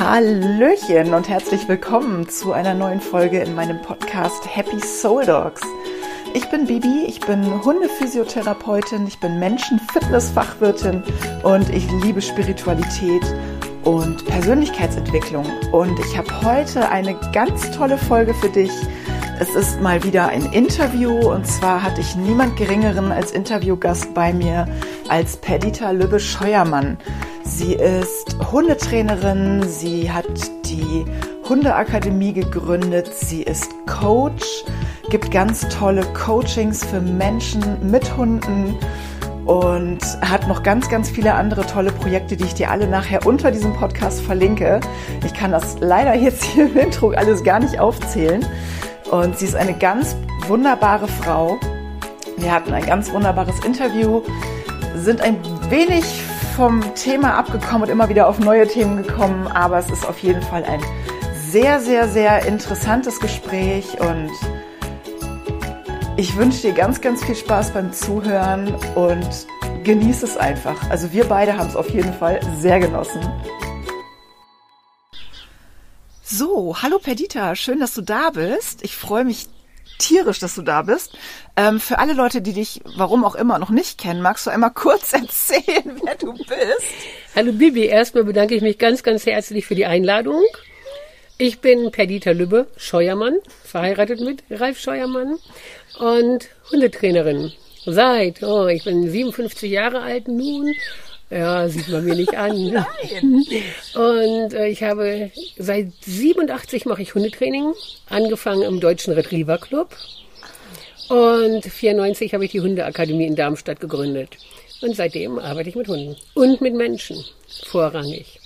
Hallöchen und herzlich willkommen zu einer neuen Folge in meinem Podcast Happy Soul Dogs. Ich bin Bibi, ich bin Hundephysiotherapeutin, ich bin Menschenfitnessfachwirtin und ich liebe Spiritualität und Persönlichkeitsentwicklung. Und ich habe heute eine ganz tolle Folge für dich. Es ist mal wieder ein Interview und zwar hatte ich niemand Geringeren als Interviewgast bei mir als Perdita Lübbe-Scheuermann. Sie ist Hundetrainerin, sie hat die Hundeakademie gegründet, sie ist Coach, gibt ganz tolle Coachings für Menschen mit Hunden und hat noch ganz, ganz viele andere tolle Projekte, die ich dir alle nachher unter diesem Podcast verlinke. Ich kann das leider jetzt hier im Intro alles gar nicht aufzählen. Und sie ist eine ganz wunderbare Frau. Wir hatten ein ganz wunderbares Interview, sind ein wenig vom Thema abgekommen und immer wieder auf neue Themen gekommen, aber es ist auf jeden Fall ein sehr, sehr, sehr interessantes Gespräch und ich wünsche dir ganz, ganz viel Spaß beim Zuhören und genieße es einfach. Also wir beide haben es auf jeden Fall sehr genossen. So, hallo Perdita, schön, dass du da bist. Ich freue mich tierisch, dass du da bist. Ähm, für alle Leute, die dich, warum auch immer, noch nicht kennen, magst du einmal kurz erzählen, wer du bist? Hallo Bibi, erstmal bedanke ich mich ganz, ganz herzlich für die Einladung. Ich bin Perdita Lübbe, Scheuermann, verheiratet mit Ralf Scheuermann und Hundetrainerin. Seit, oh, ich bin 57 Jahre alt nun. Ja, sieht man mir nicht an. Nein. Und äh, ich habe seit 87 mache ich Hundetraining, angefangen im Deutschen Retriever Club. Und 94 habe ich die Hundeakademie in Darmstadt gegründet. Und seitdem arbeite ich mit Hunden und mit Menschen vorrangig.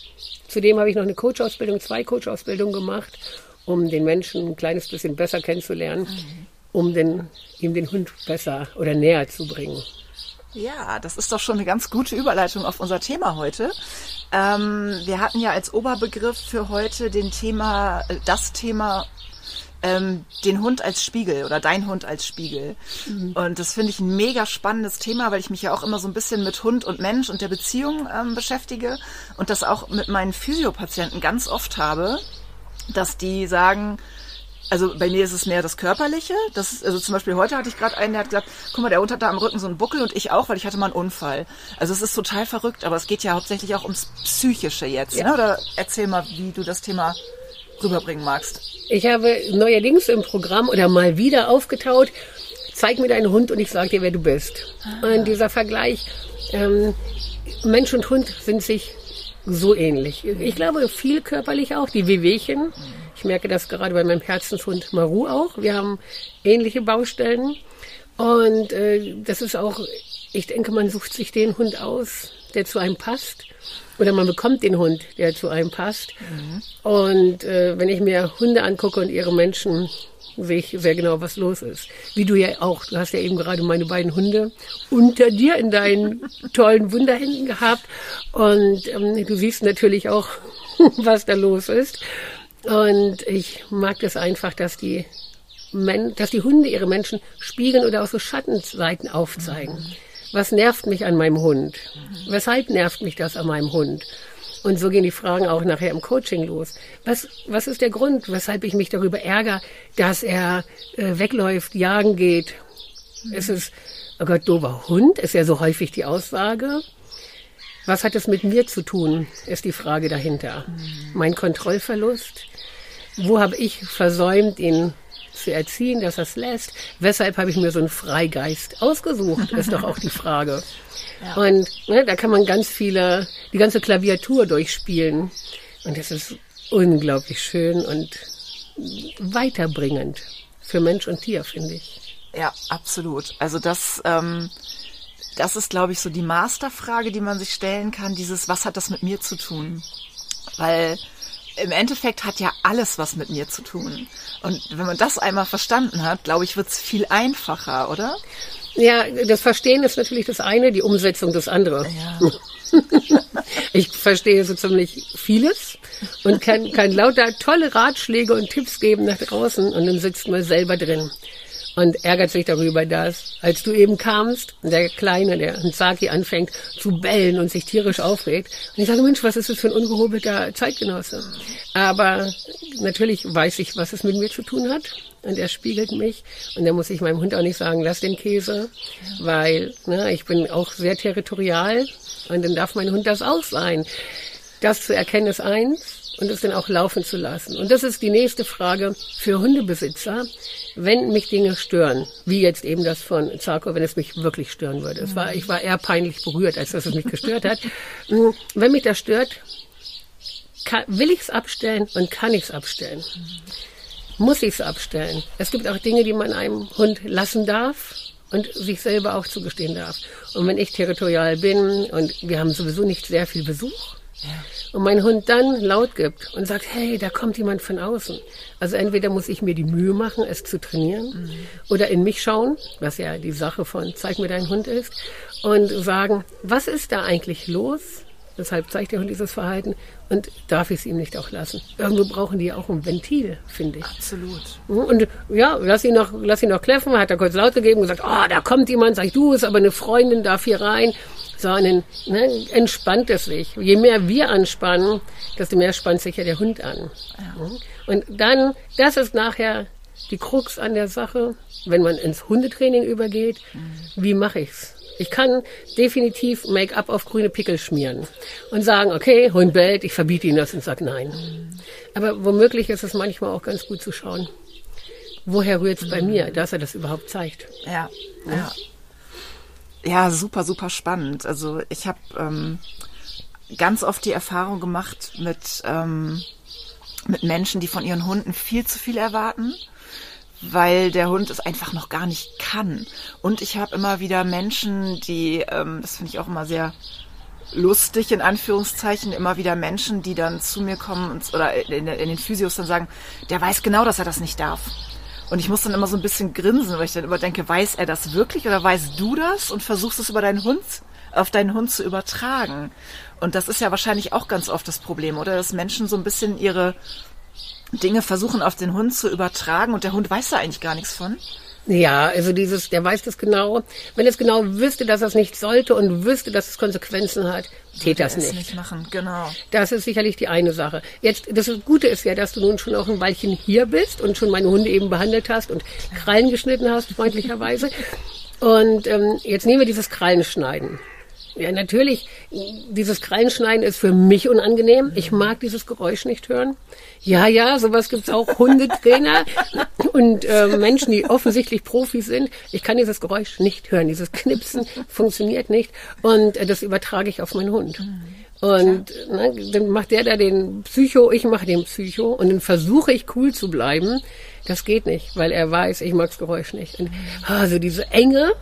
Zudem habe ich noch eine Coach-Ausbildung, zwei Coach-Ausbildungen gemacht, um den Menschen ein kleines bisschen besser kennenzulernen. Mhm um den, ihm den Hund besser oder näher zu bringen. Ja, das ist doch schon eine ganz gute Überleitung auf unser Thema heute. Ähm, wir hatten ja als Oberbegriff für heute den Thema, äh, das Thema ähm, den Hund als Spiegel oder dein Hund als Spiegel. Mhm. Und das finde ich ein mega spannendes Thema, weil ich mich ja auch immer so ein bisschen mit Hund und Mensch und der Beziehung ähm, beschäftige und das auch mit meinen Physiopatienten ganz oft habe, dass die sagen, also bei mir ist es mehr das Körperliche. Das ist, also zum Beispiel heute hatte ich gerade einen, der hat gesagt, guck mal, der Hund hat da am Rücken so einen Buckel und ich auch, weil ich hatte mal einen Unfall. Also es ist total verrückt, aber es geht ja hauptsächlich auch ums Psychische jetzt. Ja. Ne? Oder erzähl mal, wie du das Thema rüberbringen magst. Ich habe neuerdings im Programm oder mal wieder aufgetaut, zeig mir deinen Hund und ich sage dir, wer du bist. Ah. Und dieser Vergleich, ähm, Mensch und Hund sind sich so ähnlich. Ich glaube, viel körperlich auch, die Wehwehchen. Mhm ich merke das gerade bei meinem Herzenshund Maru auch. Wir haben ähnliche Baustellen. Und äh, das ist auch, ich denke, man sucht sich den Hund aus, der zu einem passt. Oder man bekommt den Hund, der zu einem passt. Mhm. Und äh, wenn ich mir Hunde angucke und ihre Menschen, sehe ich sehr genau, was los ist. Wie du ja auch, du hast ja eben gerade meine beiden Hunde unter dir in deinen tollen Wunderhänden gehabt. Und ähm, du siehst natürlich auch, was da los ist. Und ich mag das einfach, dass die, Men dass die Hunde ihre Menschen spiegeln oder auch so Schattenseiten aufzeigen. Mhm. Was nervt mich an meinem Hund? Mhm. Weshalb nervt mich das an meinem Hund? Und so gehen die Fragen auch nachher im Coaching los. Was, was ist der Grund, weshalb ich mich darüber ärgere, dass er äh, wegläuft, jagen geht? Mhm. Ist es, oh Gott, dober Hund? Ist ja so häufig die Aussage. Was hat es mit mir zu tun, ist die Frage dahinter. Mhm. Mein Kontrollverlust? Wo habe ich versäumt, ihn zu erziehen, dass er es lässt? Weshalb habe ich mir so einen Freigeist ausgesucht, ist doch auch die Frage. Ja. Und ne, da kann man ganz viele, die ganze Klaviatur durchspielen. Und das ist unglaublich schön und weiterbringend für Mensch und Tier, finde ich. Ja, absolut. Also das, ähm, das ist, glaube ich, so die Masterfrage, die man sich stellen kann. Dieses, was hat das mit mir zu tun? Weil im Endeffekt hat ja alles was mit mir zu tun. Und wenn man das einmal verstanden hat, glaube ich, wird es viel einfacher, oder? Ja, das Verstehen ist natürlich das eine, die Umsetzung das andere. Ja. ich verstehe so ziemlich vieles und kann, kann lauter tolle Ratschläge und Tipps geben nach draußen und dann sitzt man selber drin. Und ärgert sich darüber, dass, als du eben kamst, der Kleine, der Saki anfängt zu bellen und sich tierisch aufregt. Und ich sage, Mensch, was ist das für ein ungehobelter Zeitgenosse? Aber natürlich weiß ich, was es mit mir zu tun hat. Und er spiegelt mich. Und da muss ich meinem Hund auch nicht sagen, lass den Käse, weil ne, ich bin auch sehr territorial. Und dann darf mein Hund das auch sein. Das zu erkennen ist eins und es dann auch laufen zu lassen. Und das ist die nächste Frage für Hundebesitzer. Wenn mich Dinge stören, wie jetzt eben das von Zarko, wenn es mich wirklich stören würde. Es war, ich war eher peinlich berührt, als dass es mich gestört hat. Hm, wenn mich das stört, kann, will ich es abstellen und kann ich es abstellen. Muss ich es abstellen. Es gibt auch Dinge, die man einem Hund lassen darf und sich selber auch zugestehen darf. Und wenn ich territorial bin und wir haben sowieso nicht sehr viel Besuch, und mein Hund dann laut gibt und sagt, hey, da kommt jemand von außen. Also entweder muss ich mir die Mühe machen, es zu trainieren mhm. oder in mich schauen, was ja die Sache von zeig mir deinen Hund ist und sagen, was ist da eigentlich los? Weshalb zeigt der Hund dieses Verhalten und darf ich es ihm nicht auch lassen? Irgendwo brauchen die auch ein Ventil, finde ich. Absolut. Und ja, lass ihn noch, lass ihn noch kläffen, hat er kurz laut gegeben und gesagt, oh, da kommt jemand, sag ich, du, ist aber eine Freundin, darf hier rein sondern ne, entspannt es sich. Je mehr wir anspannen, desto mehr spannt sich ja der Hund an. Ja. Und dann, das ist nachher die Krux an der Sache, wenn man ins Hundetraining übergeht, mhm. wie mache ich's? Ich kann definitiv Make-up auf grüne Pickel schmieren und sagen, okay, Hund bellt, ich verbiete ihn das und sage nein. Aber womöglich ist es manchmal auch ganz gut zu schauen, woher rührt es bei mhm. mir, dass er das überhaupt zeigt. Ja, ja. Ja, super, super spannend. Also ich habe ähm, ganz oft die Erfahrung gemacht mit, ähm, mit Menschen, die von ihren Hunden viel zu viel erwarten, weil der Hund es einfach noch gar nicht kann. Und ich habe immer wieder Menschen, die, ähm, das finde ich auch immer sehr lustig in Anführungszeichen, immer wieder Menschen, die dann zu mir kommen und, oder in, in den Physios dann sagen, der weiß genau, dass er das nicht darf. Und ich muss dann immer so ein bisschen grinsen, weil ich dann immer denke, weiß er das wirklich oder weißt du das und versuchst es über deinen Hund, auf deinen Hund zu übertragen. Und das ist ja wahrscheinlich auch ganz oft das Problem, oder? Dass Menschen so ein bisschen ihre Dinge versuchen auf den Hund zu übertragen und der Hund weiß da eigentlich gar nichts von. Ja, also dieses, der weiß das genau. Wenn es genau wüsste, dass er es nicht sollte und wüsste, dass es Konsequenzen hat, tät das nicht. nicht machen, genau. Das ist sicherlich die eine Sache. Jetzt, das Gute ist ja, dass du nun schon auch ein Weilchen hier bist und schon meine Hunde eben behandelt hast und Krallen geschnitten hast, freundlicherweise. Und ähm, jetzt nehmen wir dieses Krallenschneiden. Ja, natürlich, dieses Krallenschneiden ist für mich unangenehm. Ich mag dieses Geräusch nicht hören. Ja, ja, sowas gibt's auch. Hundetrainer und äh, Menschen, die offensichtlich Profis sind. Ich kann dieses Geräusch nicht hören. Dieses Knipsen funktioniert nicht. Und äh, das übertrage ich auf meinen Hund. Und ne, dann macht der da den Psycho, ich mache den Psycho. Und dann versuche ich cool zu bleiben. Das geht nicht, weil er weiß, ich mag das Geräusch nicht. Und, also diese Enge,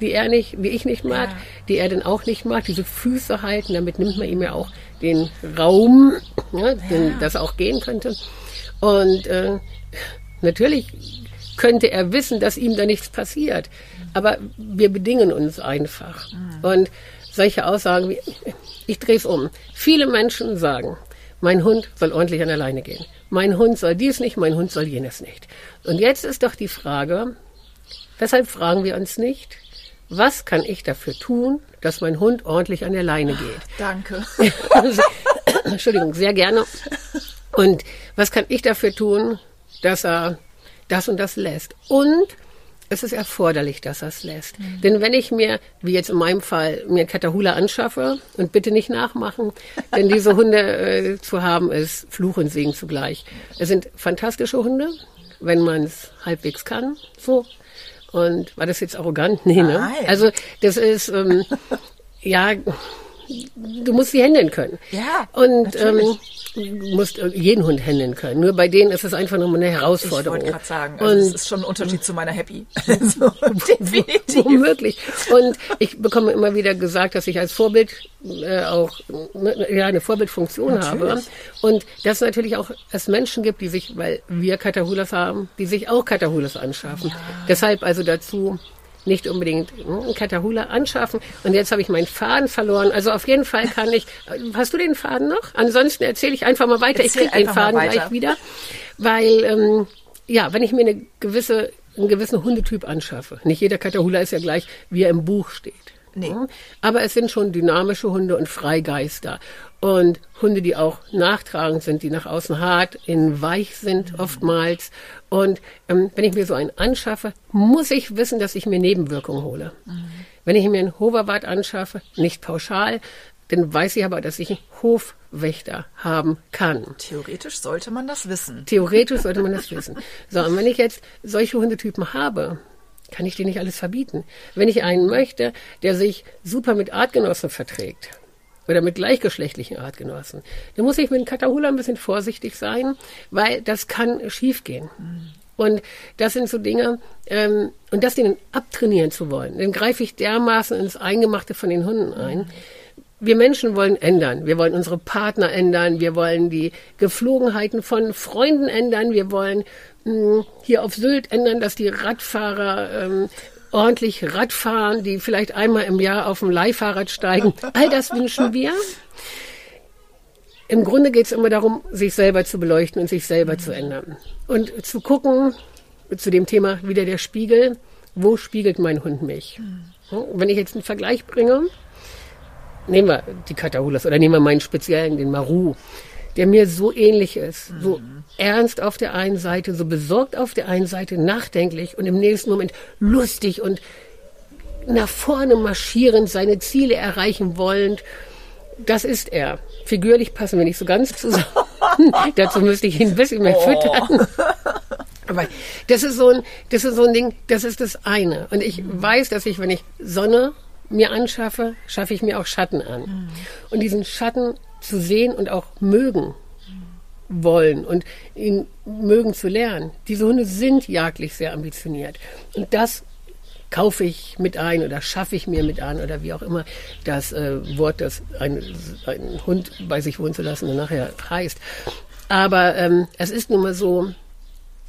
die er nicht, die ich nicht mag, ja. die er dann auch nicht mag, diese Füße halten, damit nimmt man ihm ja auch den Raum, ja, den, ja. dass er auch gehen könnte. Und äh, natürlich könnte er wissen, dass ihm da nichts passiert. Aber wir bedingen uns einfach. Mhm. Und solche Aussagen wie, ich drehe es um. Viele Menschen sagen, mein Hund soll ordentlich an der Leine gehen. Mein Hund soll dies nicht, mein Hund soll jenes nicht. Und jetzt ist doch die Frage, weshalb fragen wir uns nicht, was kann ich dafür tun, dass mein Hund ordentlich an der Leine geht? Danke. Entschuldigung, sehr gerne. Und was kann ich dafür tun, dass er das und das lässt? Und es ist erforderlich, dass er es lässt. Mhm. Denn wenn ich mir, wie jetzt in meinem Fall, mir Katahula anschaffe und bitte nicht nachmachen, denn diese Hunde äh, zu haben ist Fluch und Segen zugleich. Es sind fantastische Hunde, wenn man es halbwegs kann. So, und war das jetzt arrogant? Nee, ne? Nein. Also das ist, ähm, ja, du musst sie händeln können. Ja. Und ähm, du musst jeden Hund händeln können. Nur bei denen ist es einfach nochmal eine Herausforderung. Ich wollte gerade sagen, also und es ist schon ein Unterschied zu meiner Happy. also, definitiv. Womöglich. Und ich bekomme immer wieder gesagt, dass ich als Vorbild äh, auch ne, ja, eine Vorbildfunktion natürlich. habe. Und dass es natürlich auch es Menschen gibt, die sich, weil wir Katahulas haben, die sich auch Katahulas anschaffen. Ja. Deshalb also dazu nicht unbedingt einen Katahula anschaffen. Und jetzt habe ich meinen Faden verloren. Also auf jeden Fall kann ich. Hast du den Faden noch? Ansonsten erzähle ich einfach mal weiter. Erzähl ich kriege den Faden gleich wieder. Weil, ähm, ja, wenn ich mir eine gewisse einen gewissen Hundetyp anschaffe. Nicht jeder Catahoula ist ja gleich, wie er im Buch steht. Nee. Aber es sind schon dynamische Hunde und Freigeister. Und Hunde, die auch nachtragend sind, die nach außen hart, innen weich sind mhm. oftmals. Und ähm, wenn ich mir so einen anschaffe, muss ich wissen, dass ich mir Nebenwirkungen hole. Mhm. Wenn ich mir einen Hoverwart anschaffe, nicht pauschal, dann weiß ich aber, dass ich einen Hofwächter haben kann. Theoretisch sollte man das wissen. Theoretisch sollte man das wissen. So, und wenn ich jetzt solche Hundetypen habe, kann ich dir nicht alles verbieten. Wenn ich einen möchte, der sich super mit Artgenossen verträgt oder mit gleichgeschlechtlichen Artgenossen, dann muss ich mit dem Katahula ein bisschen vorsichtig sein, weil das kann schiefgehen. Mhm. Und das sind so Dinge, ähm, und das denen abtrainieren zu wollen, dann greife ich dermaßen ins Eingemachte von den Hunden ein. Mhm. Wir Menschen wollen ändern. Wir wollen unsere Partner ändern. Wir wollen die Geflogenheiten von Freunden ändern. Wir wollen mh, hier auf Sylt ändern, dass die Radfahrer ähm, ordentlich Rad fahren, die vielleicht einmal im Jahr auf dem Leihfahrrad steigen. All das wünschen wir. Im Grunde geht es immer darum, sich selber zu beleuchten und sich selber zu ändern. Und zu gucken, zu dem Thema wieder der Spiegel, wo spiegelt mein Hund mich? Wenn ich jetzt einen Vergleich bringe, nehmen wir die Katahulas oder nehmen wir meinen speziellen, den Maru, der mir so ähnlich ist, so ernst auf der einen Seite, so besorgt auf der einen Seite, nachdenklich und im nächsten Moment lustig und nach vorne marschierend, seine Ziele erreichen wollend. Das ist er. Figürlich passen wir nicht so ganz zusammen. Dazu müsste ich ihn ein bisschen mehr oh. füttern. Aber das ist so ein, das ist so ein Ding, das ist das eine. Und ich weiß, dass ich, wenn ich Sonne mir anschaffe, schaffe ich mir auch Schatten an. Mhm. Und diesen Schatten zu sehen und auch mögen wollen und ihn mögen zu lernen. Diese Hunde sind jagdlich sehr ambitioniert. Und das kaufe ich mit ein oder schaffe ich mir mit an oder wie auch immer das äh, Wort, das ein, ein Hund bei sich wohnen zu lassen und nachher heißt. Aber ähm, es ist nun mal so,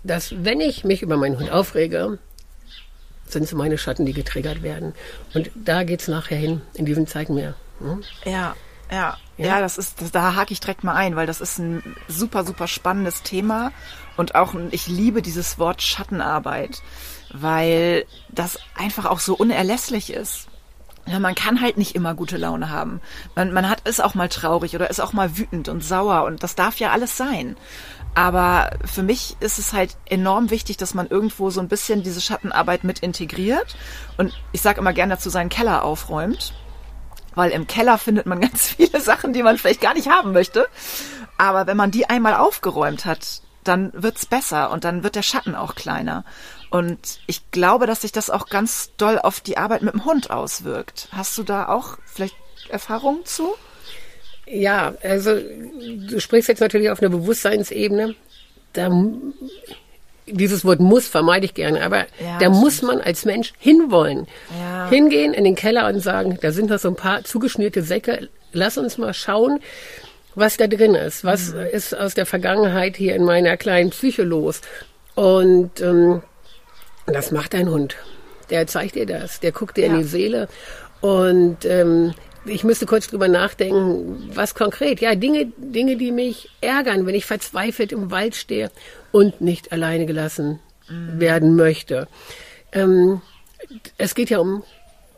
dass wenn ich mich über meinen Hund aufrege, sind es meine Schatten, die getriggert werden. Und da geht es nachher hin, in diesen Zeiten mehr. Hm? Ja, ja, ja, ja, das ist, das, da hake ich direkt mal ein, weil das ist ein super, super spannendes Thema. Und auch, ich liebe dieses Wort Schattenarbeit, weil das einfach auch so unerlässlich ist. Ja, man kann halt nicht immer gute Laune haben. Man, man hat, ist auch mal traurig oder ist auch mal wütend und sauer und das darf ja alles sein. Aber für mich ist es halt enorm wichtig, dass man irgendwo so ein bisschen diese Schattenarbeit mit integriert. Und ich sage immer gerne dazu, seinen Keller aufräumt. Weil im Keller findet man ganz viele Sachen, die man vielleicht gar nicht haben möchte. Aber wenn man die einmal aufgeräumt hat, dann wird's besser und dann wird der Schatten auch kleiner. Und ich glaube, dass sich das auch ganz doll auf die Arbeit mit dem Hund auswirkt. Hast du da auch vielleicht Erfahrungen zu? Ja, also du sprichst jetzt natürlich auf einer Bewusstseinsebene. Da, dieses Wort muss vermeide ich gerne, aber ja, da muss man als Mensch hinwollen. Ja. Hingehen in den Keller und sagen, da sind noch so ein paar zugeschnürte Säcke, lass uns mal schauen, was da drin ist. Was mhm. ist aus der Vergangenheit hier in meiner kleinen Psyche los? Und ähm, das macht ein Hund. Der zeigt dir das, der guckt dir ja. in die Seele und ähm, ich müsste kurz drüber nachdenken, was konkret. Ja, Dinge, Dinge, die mich ärgern, wenn ich verzweifelt im Wald stehe und nicht alleine gelassen mhm. werden möchte. Ähm, es geht ja um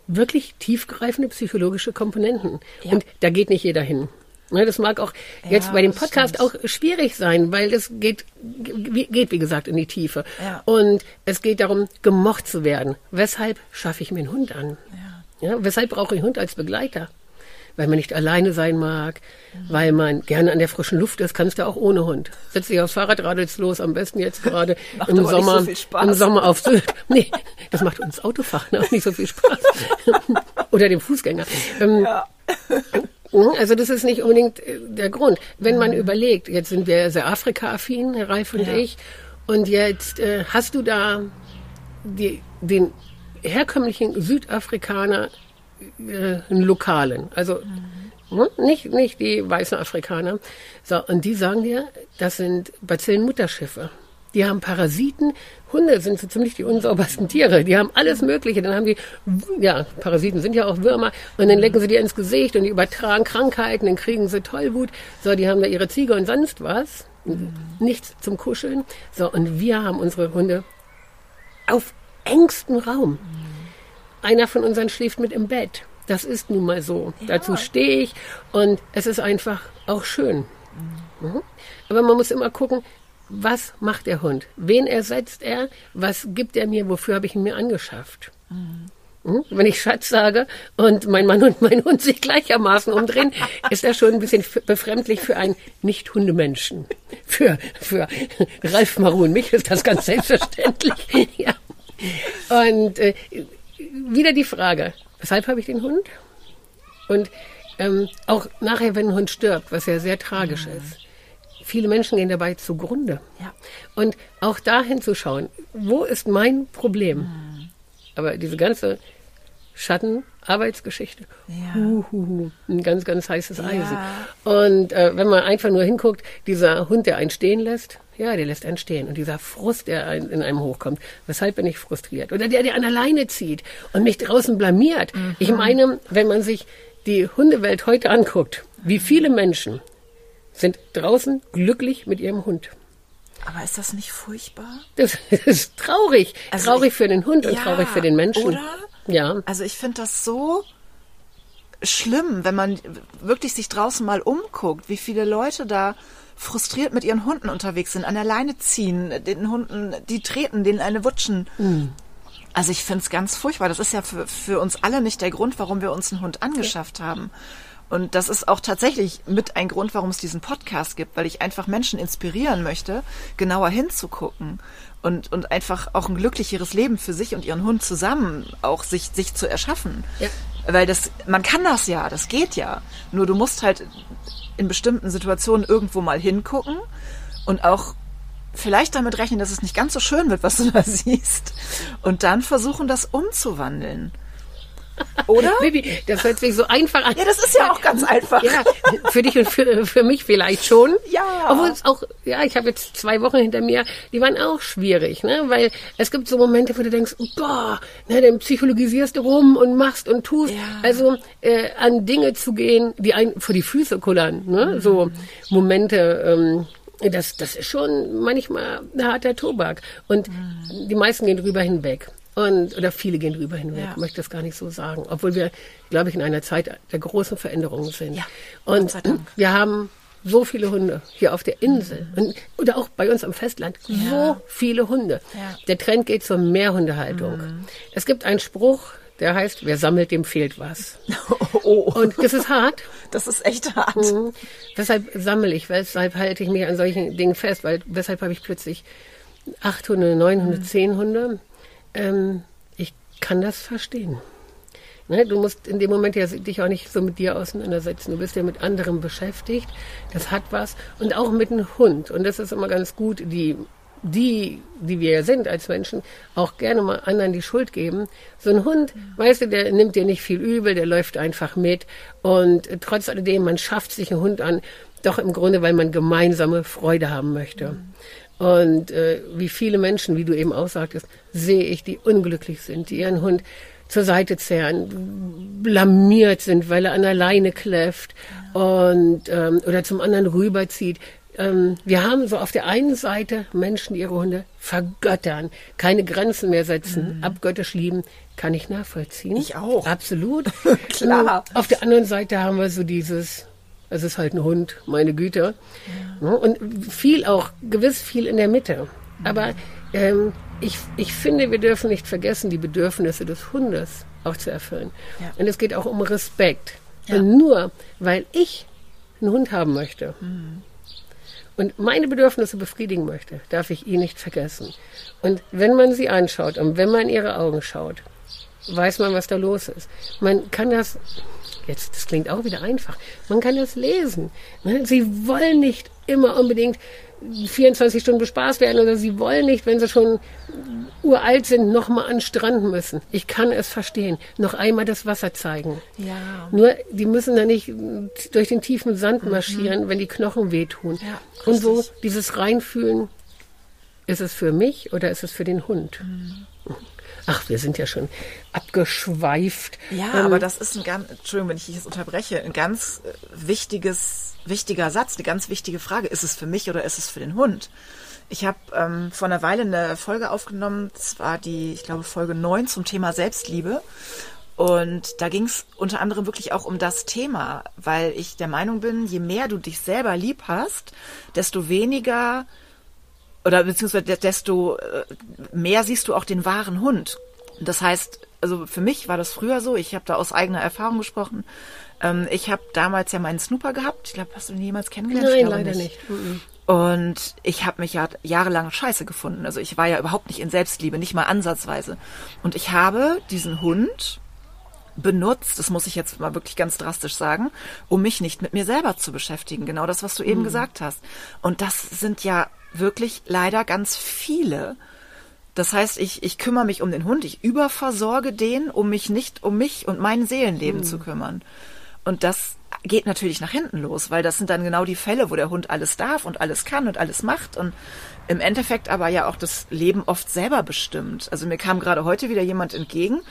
wirklich tiefgreifende psychologische Komponenten. Ja. Und da geht nicht jeder hin. Ne, das mag auch ja, jetzt bei dem Podcast auch schwierig sein, weil das geht, geht, wie gesagt, in die Tiefe. Ja. Und es geht darum, gemocht zu werden. Weshalb schaffe ich mir einen Hund an? Ja. ja weshalb brauche ich einen Hund als Begleiter? Weil man nicht alleine sein mag, weil man gerne an der frischen Luft ist, kannst du auch ohne Hund. Setz dich aufs Fahrrad, radelst los, am besten jetzt gerade im Sommer, so im Sommer auf Sylt. Nee, das macht uns Autofahren auch nicht so viel Spaß. Oder dem Fußgänger. Ähm, ja. Also das ist nicht unbedingt äh, der Grund. Wenn man mhm. überlegt, jetzt sind wir sehr Afrika-affin, Herr Ralf und ja. ich, und jetzt äh, hast du da die, den herkömmlichen Südafrikaner äh, einen lokalen. Also mhm. nicht, nicht die weißen Afrikaner. So, und die sagen dir, das sind Bazillenmutterschiffe. Die haben Parasiten. Hunde sind so ziemlich die unsaubersten Tiere. Die haben alles Mögliche. Dann haben die, ja, Parasiten sind ja auch Würmer. Und dann lecken sie dir ins Gesicht und die übertragen Krankheiten. Dann kriegen sie Tollwut. So, die haben da ihre Ziege und sonst was. Nichts zum Kuscheln. So, und wir haben unsere Hunde auf engstem Raum. Einer von unseren schläft mit im Bett. Das ist nun mal so. Ja. Dazu stehe ich und es ist einfach auch schön. Mhm. Aber man muss immer gucken, was macht der Hund? Wen ersetzt er? Was gibt er mir? Wofür habe ich ihn mir angeschafft? Mhm. Wenn ich Schatz sage und mein Mann und mein Hund sich gleichermaßen umdrehen, ist das schon ein bisschen befremdlich für einen Nicht-Hundemenschen. Für, für Ralf Marun, mich ist das ganz selbstverständlich. ja. Und äh, wieder die Frage, weshalb habe ich den Hund? Und ähm, auch nachher, wenn ein Hund stirbt, was ja sehr tragisch mhm. ist, viele Menschen gehen dabei zugrunde. Ja. Und auch da hinzuschauen, wo ist mein Problem? Mhm. Aber diese ganze Schattenarbeitsgeschichte, ja. hu, hu, hu, ein ganz, ganz heißes Eisen. Ja. Und äh, wenn man einfach nur hinguckt, dieser Hund, der einen stehen lässt, ja, der lässt einen stehen. Und dieser Frust, der in einem hochkommt, weshalb bin ich frustriert? Oder der, der an alleine zieht und mich draußen blamiert. Mhm. Ich meine, wenn man sich die Hundewelt heute anguckt, wie viele Menschen sind draußen glücklich mit ihrem Hund. Aber ist das nicht furchtbar? Das ist traurig. Also traurig ich, für den Hund und ja, traurig für den Menschen. Oder? Ja. Also ich finde das so schlimm, wenn man wirklich sich draußen mal umguckt, wie viele Leute da frustriert mit ihren Hunden unterwegs sind, an der Leine ziehen, den Hunden, die treten, denen eine wutschen. Mhm. Also ich finde es ganz furchtbar. Das ist ja für, für uns alle nicht der Grund, warum wir uns einen Hund angeschafft haben. Und das ist auch tatsächlich mit ein Grund, warum es diesen Podcast gibt, weil ich einfach Menschen inspirieren möchte, genauer hinzugucken und, und einfach auch ein glücklicheres Leben für sich und ihren Hund zusammen auch sich, sich zu erschaffen. Ja. Weil das, man kann das ja, das geht ja. Nur du musst halt in bestimmten Situationen irgendwo mal hingucken und auch vielleicht damit rechnen, dass es nicht ganz so schön wird, was du da siehst. Und dann versuchen, das umzuwandeln. Oder? Baby, das hört sich so einfach an. Ja, das ist ja auch ganz einfach. Ja, für dich und für, für mich vielleicht schon. Ja. Obwohl es auch, ja, ich habe jetzt zwei Wochen hinter mir, die waren auch schwierig, ne? Weil es gibt so Momente, wo du denkst, boah, ne, dann psychologisierst du rum und machst und tust. Ja. Also äh, an Dinge zu gehen, die einen vor die Füße kullern, ne? Mhm. So Momente, ähm, das, das ist schon manchmal ein harter Tobak. Und mhm. die meisten gehen drüber hinweg. Und, oder viele gehen drüber hinweg, ja. möchte das gar nicht so sagen. Obwohl wir, glaube ich, in einer Zeit der großen Veränderungen sind. Ja, und wir haben so viele Hunde hier auf der Insel mhm. und, oder auch bei uns am Festland. Ja. So viele Hunde. Ja. Der Trend geht zur Mehrhundehaltung. Mhm. Es gibt einen Spruch, der heißt, wer sammelt, dem fehlt was. Oh. Und das ist hart. Das ist echt hart. Mhm. Weshalb sammle ich, weshalb halte ich mich an solchen Dingen fest, weil weshalb habe ich plötzlich acht Hunde, neun Hunde, mhm. zehn Hunde. Ähm, ich kann das verstehen. Ne, du musst in dem Moment ja dich auch nicht so mit dir auseinandersetzen. Du bist ja mit anderem beschäftigt. Das hat was. Und auch mit einem Hund. Und das ist immer ganz gut, die, die, die wir ja sind als Menschen, auch gerne mal anderen die Schuld geben. So ein Hund, weißt du, der nimmt dir nicht viel übel, der läuft einfach mit. Und trotz alledem, man schafft sich einen Hund an, doch im Grunde, weil man gemeinsame Freude haben möchte. Mhm. Und äh, wie viele Menschen, wie du eben auch sagtest, sehe ich, die unglücklich sind, die ihren Hund zur Seite zerren, blamiert sind, weil er an der Leine kläfft und ähm, oder zum anderen rüberzieht. Ähm, wir haben so auf der einen Seite Menschen, die ihre Hunde vergöttern, keine Grenzen mehr setzen, mhm. abgöttisch lieben, kann ich nachvollziehen. Ich auch. Absolut. Klar. Auf der anderen Seite haben wir so dieses es ist halt ein Hund, meine Güte. Ja. Und viel auch, gewiss viel in der Mitte. Aber ähm, ich, ich finde, wir dürfen nicht vergessen, die Bedürfnisse des Hundes auch zu erfüllen. Ja. Und es geht auch um Respekt. Ja. Und nur weil ich einen Hund haben möchte mhm. und meine Bedürfnisse befriedigen möchte, darf ich ihn nicht vergessen. Und wenn man sie anschaut und wenn man in ihre Augen schaut, weiß man, was da los ist. Man kann das Jetzt, das klingt auch wieder einfach. Man kann das lesen. Ne? Sie wollen nicht immer unbedingt 24 Stunden bespaßt werden oder sie wollen nicht, wenn sie schon uralt sind, nochmal an den Strand müssen. Ich kann es verstehen. Noch einmal das Wasser zeigen. Ja. Nur, die müssen da nicht durch den tiefen Sand mhm. marschieren, mhm. wenn die Knochen wehtun. Ja, Und so dieses Reinfühlen, ist es für mich oder ist es für den Hund? Mhm. Ach, wir sind ja schon abgeschweift. Ja, ähm, aber das ist ein ganz, Entschuldigung, wenn ich dich jetzt unterbreche, ein ganz äh, wichtiges, wichtiger Satz, eine ganz wichtige Frage. Ist es für mich oder ist es für den Hund? Ich habe ähm, vor einer Weile eine Folge aufgenommen, das war die, ich glaube, Folge 9 zum Thema Selbstliebe. Und da ging es unter anderem wirklich auch um das Thema, weil ich der Meinung bin, je mehr du dich selber lieb hast, desto weniger oder beziehungsweise desto äh, mehr siehst du auch den wahren Hund. Das heißt, also für mich war das früher so, ich habe da aus eigener Erfahrung gesprochen. Ähm, ich habe damals ja meinen Snooper gehabt. Ich glaube, hast du ihn jemals kennengelernt? Nein, leider nicht. nicht. Und ich habe mich ja jahrelang scheiße gefunden. Also ich war ja überhaupt nicht in Selbstliebe, nicht mal ansatzweise. Und ich habe diesen Hund benutzt, das muss ich jetzt mal wirklich ganz drastisch sagen, um mich nicht mit mir selber zu beschäftigen. Genau das, was du eben mhm. gesagt hast. Und das sind ja wirklich leider ganz viele. Das heißt, ich, ich kümmere mich um den Hund, ich überversorge den, um mich nicht um mich und mein Seelenleben mhm. zu kümmern. Und das geht natürlich nach hinten los, weil das sind dann genau die Fälle, wo der Hund alles darf und alles kann und alles macht und im Endeffekt aber ja auch das Leben oft selber bestimmt. Also mir kam gerade heute wieder jemand entgegen,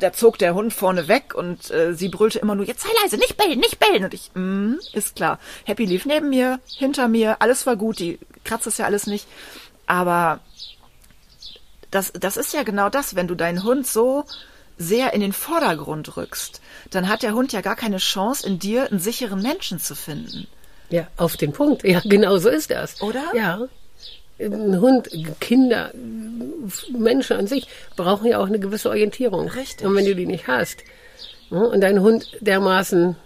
da zog der Hund vorne weg und äh, sie brüllte immer nur, jetzt sei leise, nicht bellen, nicht bellen. Und ich, mm, ist klar. Happy lief neben mir, hinter mir, alles war gut, die kratzt es ja alles nicht. Aber das, das ist ja genau das, wenn du deinen Hund so sehr in den Vordergrund rückst, dann hat der Hund ja gar keine Chance, in dir einen sicheren Menschen zu finden. Ja, auf den Punkt. Ja, genau so ist das. Oder? Ja ein Hund, Kinder, Menschen an sich brauchen ja auch eine gewisse Orientierung. Richtig. Und wenn du die nicht hast ne, und deinen Hund dermaßen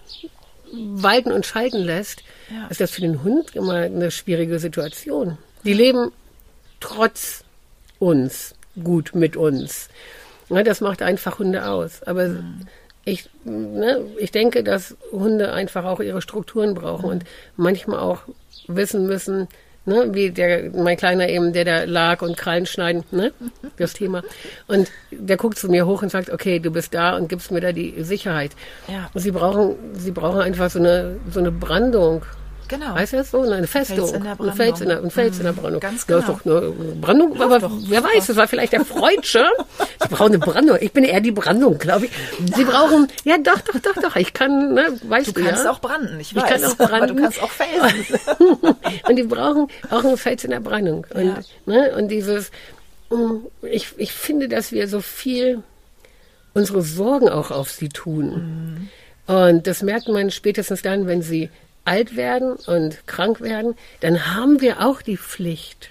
walten und schalten lässt, ja. ist das für den Hund immer eine schwierige Situation. Die leben trotz uns gut mit uns. Ja, das macht einfach Hunde aus. Aber mhm. ich, ne, ich denke, dass Hunde einfach auch ihre Strukturen brauchen mhm. und manchmal auch wissen müssen, ne, wie der, mein Kleiner eben, der da lag und Krallen schneiden, ne, das Thema. Und der guckt zu mir hoch und sagt, okay, du bist da und gibst mir da die Sicherheit. Ja. Und sie brauchen, sie brauchen einfach so eine, so eine Brandung. Genau. Weißt du das so? Eine Festung. Ein Fels in der, ein Fels in der. Brandung. Ganz genau. Ja, ist doch eine Brandung, aber doch, wer weiß, das war vielleicht der Freudsche. Sie brauchen eine Brandung. Ich bin eher die Brandung, glaube ich. Sie brauchen, ja doch, doch, doch, doch. Ich kann, ne, weißt du, du kannst ja? auch branden, ich weiß. Ich kann auch branden. Aber du kannst auch felsen. und die brauchen auch einen Fels in der Brandung. Und, ja. ne, und dieses, mm, ich, ich finde, dass wir so viel unsere Sorgen auch auf sie tun. Mhm. Und das merkt man spätestens dann, wenn sie alt werden und krank werden, dann haben wir auch die Pflicht,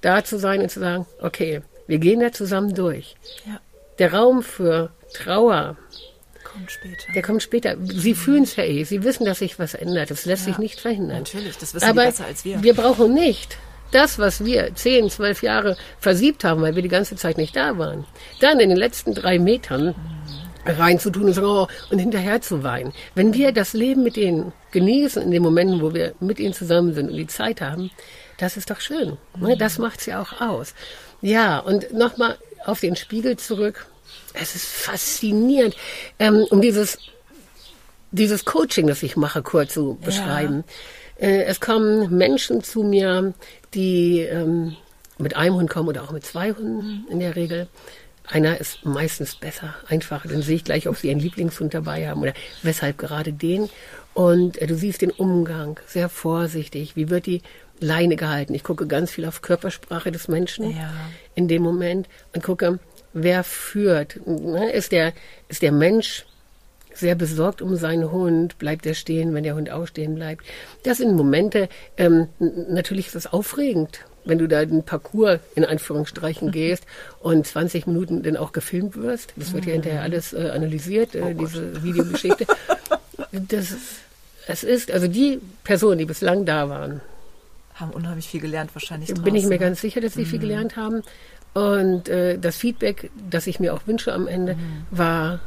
da zu sein und zu sagen, okay, wir gehen da zusammen durch. Ja. Der Raum für Trauer, kommt später. Der kommt später. Sie fühlen es ja eh. Sie wissen, dass sich was ändert. Das lässt ja, sich nicht verhindern. Natürlich, das wissen Aber besser als wir. Wir brauchen nicht das, was wir zehn, zwölf Jahre versiebt haben, weil wir die ganze Zeit nicht da waren. Dann in den letzten drei Metern mhm reinzutun und sagen, oh, und hinterher zu weinen. Wenn wir das Leben mit denen genießen, in den Momenten, wo wir mit ihnen zusammen sind und die Zeit haben, das ist doch schön. Ne? Das macht's ja auch aus. Ja, und nochmal auf den Spiegel zurück. Es ist faszinierend, ähm, um dieses, dieses Coaching, das ich mache, kurz zu beschreiben. Ja. Äh, es kommen Menschen zu mir, die ähm, mit einem Hund kommen oder auch mit zwei Hunden in der Regel einer ist meistens besser, einfach. Dann sehe ich gleich, ob sie einen Lieblingshund dabei haben oder weshalb gerade den. Und äh, du siehst den Umgang, sehr vorsichtig. Wie wird die Leine gehalten? Ich gucke ganz viel auf Körpersprache des Menschen ja. in dem Moment und gucke, wer führt. Ne, ist der, ist der Mensch sehr besorgt um seinen Hund, bleibt er stehen, wenn der Hund ausstehen bleibt. Das sind Momente, ähm, natürlich ist das aufregend wenn du da den Parcours in Anführungsstrichen gehst und 20 Minuten dann auch gefilmt wirst. Das wird ja hinterher alles äh, analysiert, äh, oh diese Videogeschichte. das, es ist, also die Personen, die bislang da waren, haben unheimlich viel gelernt wahrscheinlich. Bin draußen. ich mir ganz sicher, dass sie mhm. viel gelernt haben. Und äh, das Feedback, das ich mir auch wünsche am Ende, mhm. war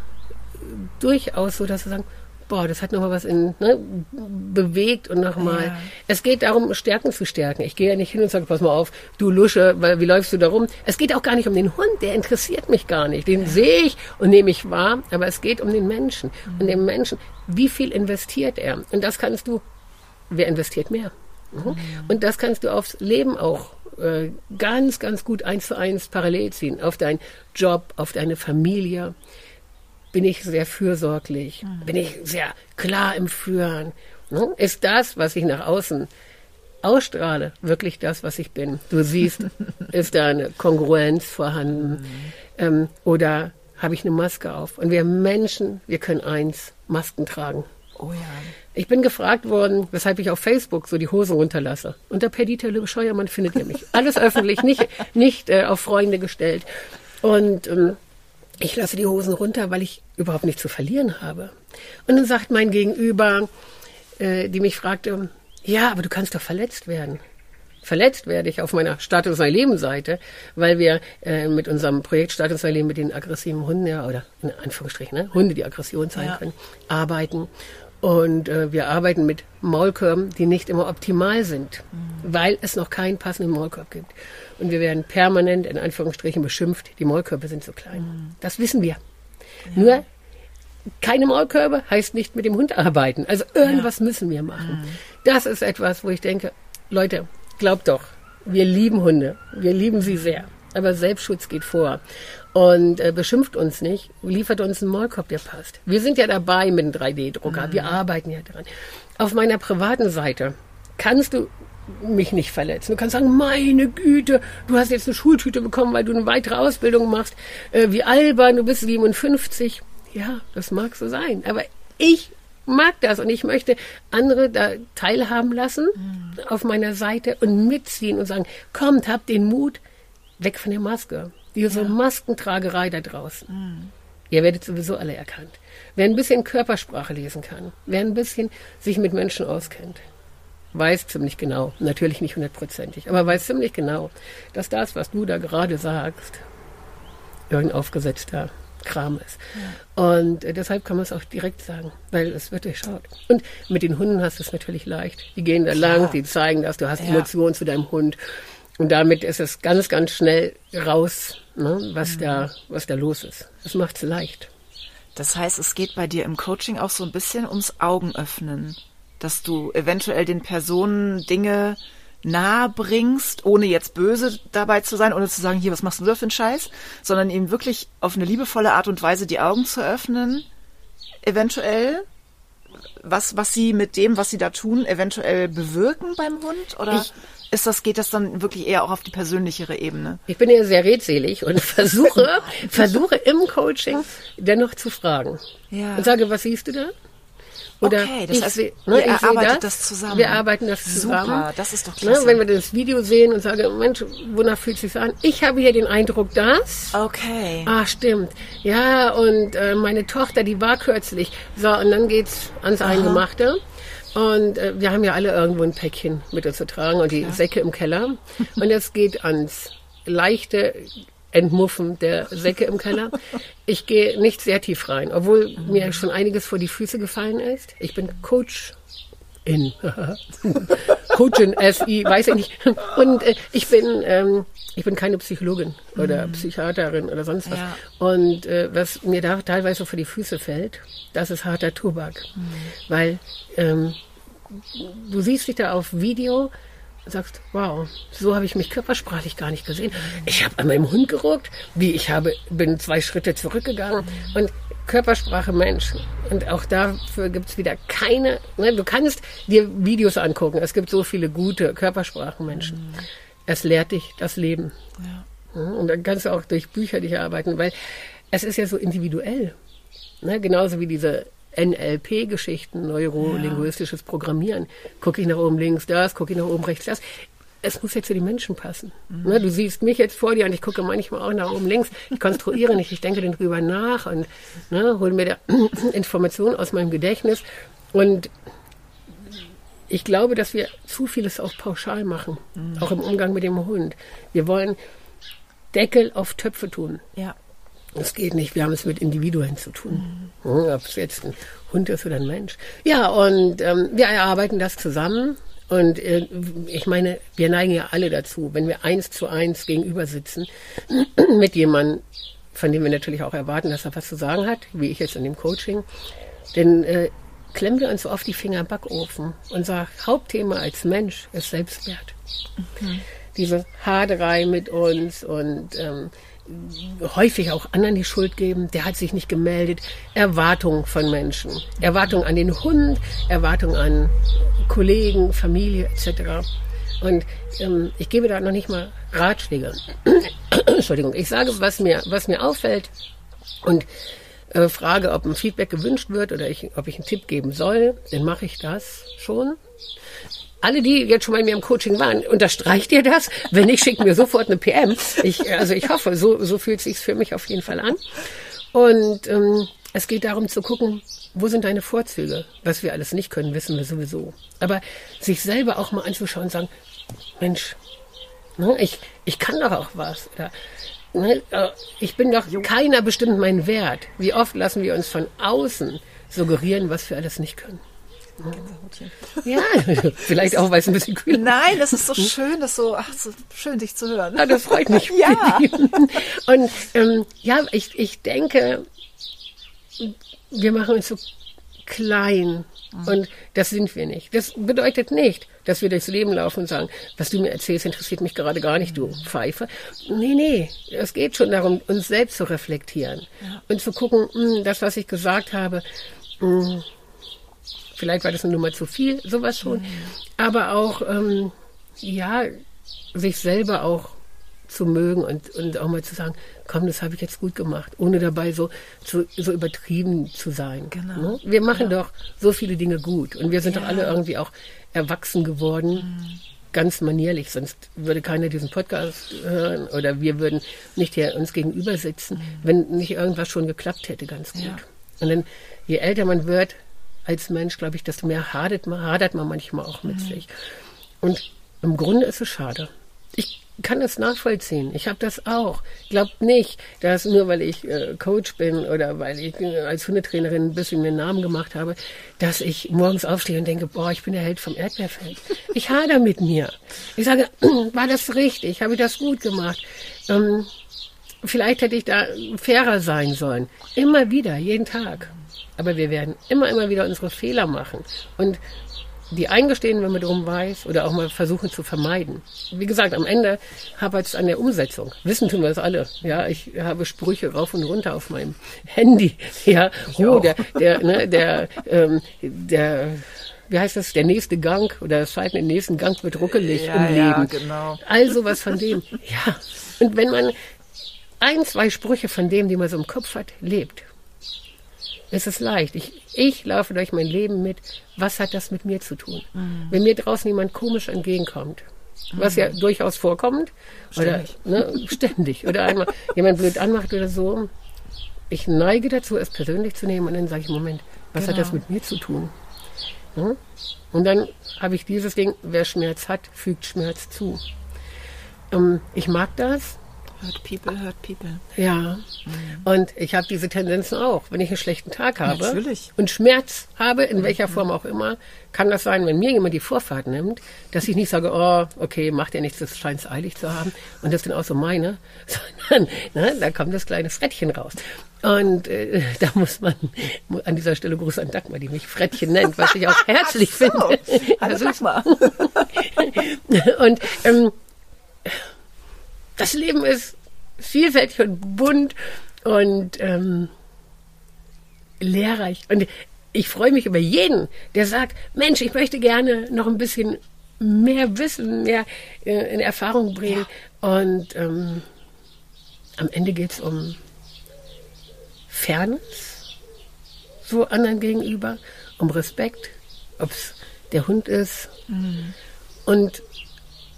durchaus so, dass sie sagen, boah, das hat nochmal was in, ne, bewegt und nochmal. Ja. Es geht darum, Stärken zu stärken. Ich gehe ja nicht hin und sage, pass mal auf, du Lusche, weil, wie läufst du da rum? Es geht auch gar nicht um den Hund, der interessiert mich gar nicht. Den ja. sehe ich und nehme ich wahr, aber es geht um den Menschen. Mhm. Und den Menschen, wie viel investiert er? Und das kannst du, wer investiert mehr? Mhm. Mhm. Und das kannst du aufs Leben auch äh, ganz, ganz gut eins zu eins parallel ziehen. Auf deinen Job, auf deine Familie. Bin ich sehr fürsorglich? Mhm. Bin ich sehr klar im Führen? Ne? Ist das, was ich nach außen ausstrahle, wirklich das, was ich bin? Du siehst, ist da eine Kongruenz vorhanden? Mhm. Ähm, oder habe ich eine Maske auf? Und wir Menschen, wir können eins, Masken tragen. Oh ja. Ich bin gefragt worden, weshalb ich auf Facebook so die Hosen runterlasse. Unter Perdita Löwe Scheuermann findet ihr mich. Alles öffentlich, nicht, nicht äh, auf Freunde gestellt. Und ähm, ich lasse die Hosen runter, weil ich überhaupt nichts zu verlieren habe. Und dann sagt mein Gegenüber, äh, die mich fragte, ja, aber du kannst doch verletzt werden. Verletzt werde ich auf meiner Status Sein Leben Seite, weil wir äh, mit unserem Projekt Status Sein Leben mit den aggressiven Hunden, ja, oder in Anführungsstrichen, ne, Hunde, die Aggression zeigen ja. können, arbeiten. Und äh, wir arbeiten mit Maulkörben, die nicht immer optimal sind, mhm. weil es noch keinen passenden Maulkorb gibt. Und wir werden permanent in Anführungsstrichen beschimpft, die Maulkörbe sind so klein. Mhm. Das wissen wir. Ja. Nur keine Maulkörbe heißt nicht mit dem Hund arbeiten. Also irgendwas ja. müssen wir machen. Mhm. Das ist etwas, wo ich denke, Leute, glaubt doch, wir lieben Hunde. Wir lieben sie sehr. Aber Selbstschutz geht vor und äh, beschimpft uns nicht, liefert uns einen Maulkorb, der passt. Wir sind ja dabei mit dem 3D-Drucker, mhm. wir arbeiten ja dran. Auf meiner privaten Seite kannst du mich nicht verletzen. Du kannst sagen, meine Güte, du hast jetzt eine Schultüte bekommen, weil du eine weitere Ausbildung machst. Äh, wie albern, du bist 57. Ja, das mag so sein. Aber ich mag das und ich möchte andere da teilhaben lassen mhm. auf meiner Seite und mitziehen und sagen, kommt, habt den Mut, weg von der Maske. Diese ja. Maskentragerei da draußen. Mhm. Ihr werdet sowieso alle erkannt. Wer ein bisschen Körpersprache lesen kann, wer ein bisschen sich mit Menschen auskennt, weiß ziemlich genau, natürlich nicht hundertprozentig, aber weiß ziemlich genau, dass das, was du da gerade sagst, irgendein aufgesetzter Kram ist. Ja. Und äh, deshalb kann man es auch direkt sagen, weil es wird durchschaut. Und mit den Hunden hast du es natürlich leicht. Die gehen da Klar. lang, die zeigen das, du hast ja. Emotionen zu deinem Hund. Und damit ist es ganz, ganz schnell raus, ne, was, mhm. da, was da los ist. Das macht es leicht. Das heißt, es geht bei dir im Coaching auch so ein bisschen ums Augenöffnen, dass du eventuell den Personen Dinge nahe bringst, ohne jetzt böse dabei zu sein, ohne zu sagen, hier, was machst du da für einen Scheiß, sondern ihm wirklich auf eine liebevolle Art und Weise die Augen zu öffnen, eventuell, was, was sie mit dem, was sie da tun, eventuell bewirken beim Hund? Oder? Ich, ist das, geht das dann wirklich eher auch auf die persönlichere Ebene? Ich bin ja sehr redselig und versuche, versuche im Coaching dennoch zu fragen. Ja. Und sage, was siehst du da? Oder okay, das heißt, seh, ne, ihr arbeitet das, das, zusammen. Wir arbeiten das zusammen. Super, das ist doch ne, klasse. Ne, wenn wir das Video sehen und sagen, Mensch, wonach fühlt sich an? Ich habe hier den Eindruck, dass. Okay. Ah, stimmt. Ja, und äh, meine Tochter, die war kürzlich. So, und dann geht's ans Aha. Eingemachte. Und äh, wir haben ja alle irgendwo ein Päckchen mit uns zu tragen und die ja. Säcke im Keller. Und es geht ans leichte Entmuffen der Säcke im Keller. Ich gehe nicht sehr tief rein, obwohl mir schon einiges vor die Füße gefallen ist. Ich bin Coach in Coachin SI, weiß ich nicht. Und äh, ich bin ähm, ich bin keine Psychologin oder mhm. Psychiaterin oder sonst was. Ja. Und äh, was mir da teilweise vor die Füße fällt, das ist harter Tobak, mhm. weil ähm, du siehst dich da auf Video sagst, wow, so habe ich mich körpersprachlich gar nicht gesehen. Ich habe an meinem Hund geruckt, wie ich habe, bin zwei Schritte zurückgegangen und Körpersprache Mensch. Und auch dafür gibt es wieder keine, ne, du kannst dir Videos angucken, es gibt so viele gute Körpersprachenmenschen. Mhm. Es lehrt dich das Leben. Ja. Und dann kannst du auch durch Bücher dich arbeiten, weil es ist ja so individuell. Ne? Genauso wie diese NLP-Geschichten, neurolinguistisches ja. Programmieren. Gucke ich nach oben links das, gucke ich nach oben rechts das. Es muss jetzt zu den Menschen passen. Mhm. Ne, du siehst mich jetzt vor dir und ich gucke manchmal auch nach oben links. Ich konstruiere nicht, ich denke dann drüber nach und ne, hole mir da Informationen aus meinem Gedächtnis. Und ich glaube, dass wir zu vieles auch pauschal machen, mhm. auch im Umgang mit dem Hund. Wir wollen Deckel auf Töpfe tun. Ja. Das geht nicht. Wir haben es mit Individuen zu tun. Mhm. Ob es jetzt ein Hund ist oder ein Mensch. Ja, und ähm, wir erarbeiten das zusammen. Und äh, ich meine, wir neigen ja alle dazu, wenn wir eins zu eins gegenüber sitzen mit jemandem, von dem wir natürlich auch erwarten, dass er was zu sagen hat, wie ich jetzt in dem Coaching, dann äh, klemmen wir uns so oft die Finger im Backofen und sagen, Hauptthema als Mensch ist Selbstwert. Mhm. diese Haderei mit uns und ähm, häufig auch anderen die Schuld geben, der hat sich nicht gemeldet. Erwartungen von Menschen. Erwartungen an den Hund, Erwartungen an Kollegen, Familie etc. Und ähm, ich gebe da noch nicht mal Ratschläge. Entschuldigung, ich sage, was mir, was mir auffällt und äh, frage, ob ein Feedback gewünscht wird oder ich, ob ich einen Tipp geben soll, dann mache ich das schon alle, die jetzt schon bei mir im Coaching waren, unterstreicht ihr das? Wenn nicht, schickt mir sofort eine PM. Ich, also ich hoffe, so, so fühlt sich für mich auf jeden Fall an. Und ähm, es geht darum zu gucken, wo sind deine Vorzüge? Was wir alles nicht können, wissen wir sowieso. Aber sich selber auch mal anzuschauen und sagen, Mensch, ne, ich, ich kann doch auch was. Oder, ne, äh, ich bin doch, keiner bestimmt meinen Wert. Wie oft lassen wir uns von außen suggerieren, was wir alles nicht können. Ja, vielleicht auch, weil es ein bisschen kühl ist. Nein, das ist so schön, das so, ach, so schön, dich zu hören. Ja, das freut mich. ja. Und ähm, ja, ich, ich denke, wir machen uns so klein. Und das sind wir nicht. Das bedeutet nicht, dass wir durchs Leben laufen und sagen, was du mir erzählst, interessiert mich gerade gar nicht, du Pfeife. Nee, nee. Es geht schon darum, uns selbst zu reflektieren ja. und zu gucken, mh, hm, das, was ich gesagt habe, mh, hm, Vielleicht war das eine Nummer zu viel, sowas schon. Mhm. Aber auch, ähm, ja, sich selber auch zu mögen und, und auch mal zu sagen, komm, das habe ich jetzt gut gemacht, ohne dabei so, zu, so übertrieben zu sein. Genau. Ne? Wir machen ja. doch so viele Dinge gut und wir sind ja. doch alle irgendwie auch erwachsen geworden. Mhm. Ganz manierlich, sonst würde keiner diesen Podcast hören oder wir würden nicht hier uns gegenüber sitzen, mhm. wenn nicht irgendwas schon geklappt hätte, ganz gut. Ja. Und dann, je älter man wird, als Mensch, glaube ich, desto mehr hadert man, hadert man manchmal auch mit mhm. sich. Und im Grunde ist es schade. Ich kann das nachvollziehen. Ich habe das auch. Glaubt nicht, dass nur weil ich äh, Coach bin oder weil ich äh, als Hundetrainerin ein bisschen den Namen gemacht habe, dass ich morgens aufstehe und denke, boah, ich bin der Held vom Erdbeerfeld. Ich hader mit mir. Ich sage, war das richtig? Habe ich das gut gemacht? Ähm, vielleicht hätte ich da fairer sein sollen. Immer wieder, jeden Tag. Aber wir werden immer, immer wieder unsere Fehler machen. Und die eingestehen, wenn man darum weiß, oder auch mal versuchen zu vermeiden. Wie gesagt, am Ende hapert es an der Umsetzung. Wissen tun wir es alle. Ja, ich habe Sprüche rauf und runter auf meinem Handy. Ja, oh, der, der, ne, der, ähm, der, wie heißt das, der nächste Gang oder das Schalten im nächsten Gang wird ruckelig ja, im ja, Leben. Genau. Also was von dem. Ja. Und wenn man ein, zwei Sprüche von dem, die man so im Kopf hat, lebt, es ist leicht. Ich, ich laufe durch mein Leben mit, was hat das mit mir zu tun? Mhm. Wenn mir draußen jemand komisch entgegenkommt, mhm. was ja durchaus vorkommt, ständig. oder ne, ständig, oder einmal jemand blöd anmacht oder so, ich neige dazu, es persönlich zu nehmen und dann sage ich, Moment, was genau. hat das genau. mit mir zu tun? Ja? Und dann habe ich dieses Ding, wer Schmerz hat, fügt Schmerz zu. Ähm, ich mag das, Hurt people, hurt people. Ja. Mhm. Und ich habe diese Tendenzen auch. Wenn ich einen schlechten Tag habe Natürlich. und Schmerz habe, in welcher Form auch immer, kann das sein, wenn mir jemand die Vorfahrt nimmt, dass ich nicht sage, oh, okay, macht ja nichts, das scheint es eilig zu haben und das dann auch so meine, sondern ne, da kommt das kleine Frettchen raus. Und äh, da muss man an dieser Stelle Gruß an Dagmar, die mich Frettchen nennt, was ich auch herzlich so. finde. Hallo Dagmar. und ähm, das Leben ist vielfältig und bunt und ähm, lehrreich. Und ich freue mich über jeden, der sagt, Mensch, ich möchte gerne noch ein bisschen mehr Wissen, mehr äh, in Erfahrung bringen. Ja. Und ähm, am Ende geht es um Fairness, so anderen gegenüber, um Respekt, ob es der Hund ist mhm. und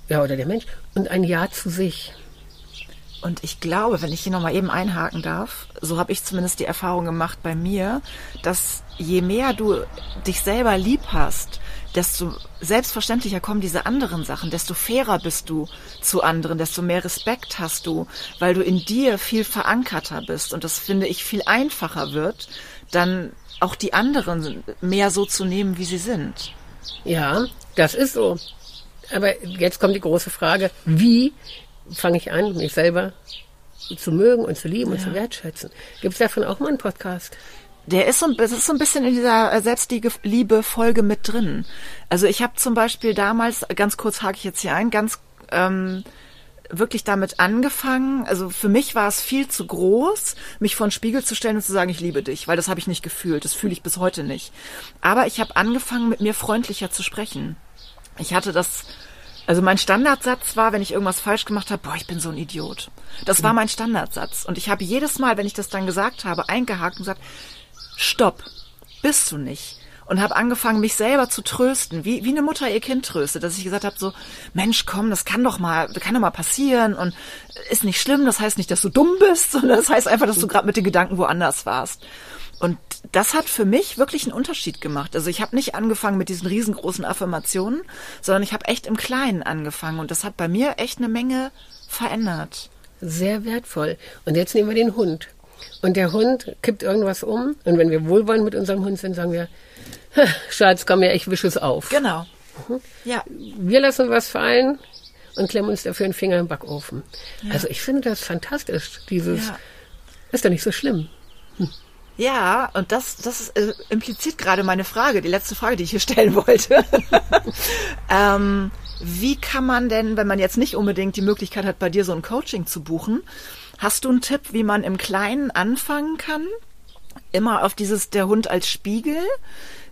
ja oder der Mensch und ein Ja zu sich. Und ich glaube, wenn ich hier nochmal eben einhaken darf, so habe ich zumindest die Erfahrung gemacht bei mir, dass je mehr du dich selber lieb hast, desto selbstverständlicher kommen diese anderen Sachen, desto fairer bist du zu anderen, desto mehr Respekt hast du, weil du in dir viel verankerter bist. Und das finde ich viel einfacher wird, dann auch die anderen mehr so zu nehmen, wie sie sind. Ja, das ist so. Aber jetzt kommt die große Frage, wie fange ich an, mich selber zu mögen und zu lieben ja. und zu wertschätzen. Gibt es davon auch mal einen Podcast? Der ist so, das ist so ein bisschen in dieser äh, Selbstliebe-Folge mit drin. Also ich habe zum Beispiel damals, ganz kurz hake ich jetzt hier ein, ganz ähm, wirklich damit angefangen. Also für mich war es viel zu groß, mich vor den Spiegel zu stellen und zu sagen, ich liebe dich, weil das habe ich nicht gefühlt. Das fühle ich bis heute nicht. Aber ich habe angefangen, mit mir freundlicher zu sprechen. Ich hatte das, also mein Standardsatz war, wenn ich irgendwas falsch gemacht habe, boah, ich bin so ein Idiot. Das war mein Standardsatz. Und ich habe jedes Mal, wenn ich das dann gesagt habe, eingehakt und gesagt, stopp, bist du nicht und habe angefangen, mich selber zu trösten, wie, wie eine Mutter ihr Kind tröstet, dass ich gesagt habe, so, Mensch, komm, das kann doch mal, das kann doch mal passieren und ist nicht schlimm, das heißt nicht, dass du dumm bist, sondern das heißt einfach, dass du gerade mit den Gedanken woanders warst. Und das hat für mich wirklich einen Unterschied gemacht. Also ich habe nicht angefangen mit diesen riesengroßen Affirmationen, sondern ich habe echt im Kleinen angefangen und das hat bei mir echt eine Menge verändert. Sehr wertvoll. Und jetzt nehmen wir den Hund. Und der Hund kippt irgendwas um. Und wenn wir wohlwollend mit unserem Hund sind, sagen wir, Schatz, komm her, ich wische es auf. Genau. Mhm. Ja. Wir lassen was fallen und klemmen uns dafür einen Finger im Backofen. Ja. Also ich finde das fantastisch. Dieses ja. ist doch nicht so schlimm. Ja, und das, das äh, impliziert gerade meine Frage, die letzte Frage, die ich hier stellen wollte. ähm, wie kann man denn, wenn man jetzt nicht unbedingt die Möglichkeit hat, bei dir so ein Coaching zu buchen, hast du einen Tipp, wie man im Kleinen anfangen kann? Immer auf dieses der Hund als Spiegel?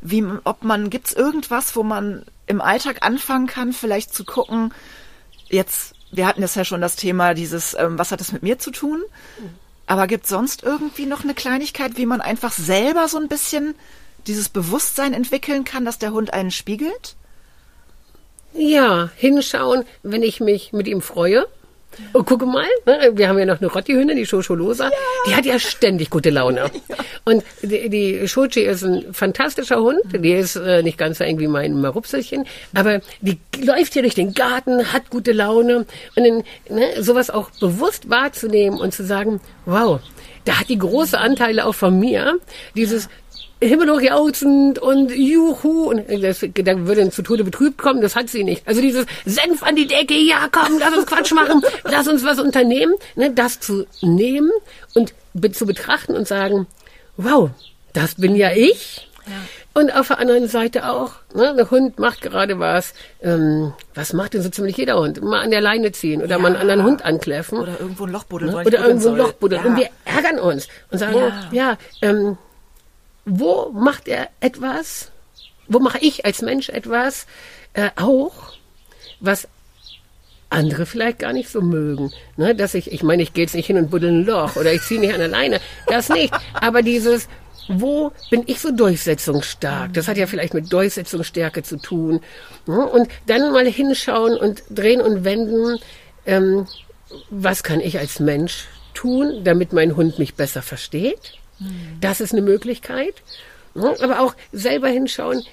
wie, ob man, gibt's irgendwas, wo man im Alltag anfangen kann, vielleicht zu gucken, jetzt, wir hatten jetzt ja schon das Thema dieses, ähm, was hat das mit mir zu tun? Aber gibt sonst irgendwie noch eine Kleinigkeit, wie man einfach selber so ein bisschen dieses Bewusstsein entwickeln kann, dass der Hund einen spiegelt? Ja, hinschauen, wenn ich mich mit ihm freue. Und oh, gucke mal, ne, wir haben ja noch eine Rottihündin, die Schoscholosa. Ja. Die hat ja ständig gute Laune. Ja. Und die, die Schochi ist ein fantastischer Hund. Die ist äh, nicht ganz so eng wie mein Marupselchen. Aber die läuft hier durch den Garten, hat gute Laune. Und dann, ne, sowas auch bewusst wahrzunehmen und zu sagen, wow, da hat die große Anteile auch von mir. Dieses, himmelhochjauchzend und Juhu und das, da würde zu Tode betrübt kommen, das hat sie nicht. Also dieses Senf an die Decke, ja komm, lass uns Quatsch machen, lass uns was unternehmen, ne, das zu nehmen und zu betrachten und sagen, wow, das bin ja ich. Ja. Und auf der anderen Seite auch, ne, der Hund macht gerade was. Ähm, was macht denn so ziemlich jeder Hund? Mal an der Leine ziehen oder ja. mal einen anderen Hund ankläffen. Oder irgendwo ein Loch buddeln. Ne? Oder irgendwo ein Loch buddeln. Ja. Und wir ärgern uns und sagen, ja, ja ähm, wo macht er etwas, wo mache ich als Mensch etwas äh, auch, was andere vielleicht gar nicht so mögen. Ne, dass ich, ich meine, ich gehe jetzt nicht hin und buddel ein Loch oder ich ziehe nicht an der Leine, das nicht. Aber dieses, wo bin ich so durchsetzungsstark? Das hat ja vielleicht mit Durchsetzungsstärke zu tun. Ne? Und dann mal hinschauen und drehen und wenden, ähm, was kann ich als Mensch tun, damit mein Hund mich besser versteht? Das ist eine Möglichkeit. Aber auch selber hinschauen,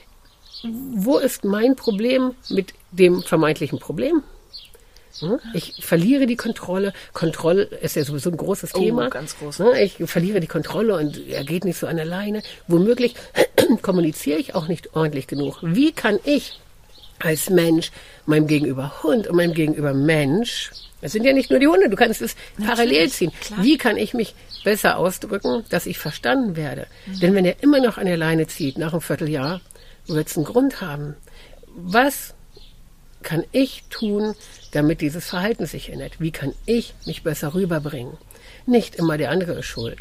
wo ist mein Problem mit dem vermeintlichen Problem? Ich verliere die Kontrolle. Kontrolle ist ja sowieso ein großes oh, Thema. Ganz groß. Ich verliere die Kontrolle und er geht nicht so an alleine. Womöglich kommuniziere ich auch nicht ordentlich genug. Wie kann ich als Mensch meinem Gegenüber Hund und meinem Gegenüber Mensch, es sind ja nicht nur die Hunde, du kannst es Natürlich, parallel ziehen. Klar. Wie kann ich mich besser ausdrücken, dass ich verstanden werde. Mhm. Denn wenn er immer noch an der Leine zieht, nach einem Vierteljahr, wird es einen Grund haben. Was kann ich tun, damit dieses Verhalten sich ändert? Wie kann ich mich besser rüberbringen? Nicht immer der andere ist schuld.